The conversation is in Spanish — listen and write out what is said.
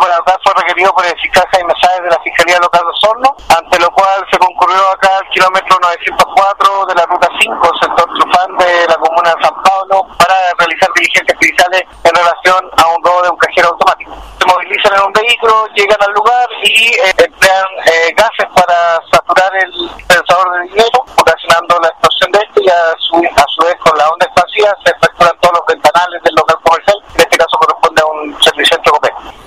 para lo cual fue requerido por el fiscal Jaime Sáez de la Fiscalía Local de Osorno, ante lo cual se concurrió acá al kilómetro 904 de la ruta 5, sector Trufán de la comuna de San Pablo, para realizar diligencias judiciales en relación a un robo de un cajero automático. Se movilizan en un vehículo, llegan al lugar y eh, emplean eh, gases para saturar el dispensador de dinero, ocasionando la explosión de este y a su, a su vez con la onda expansiva se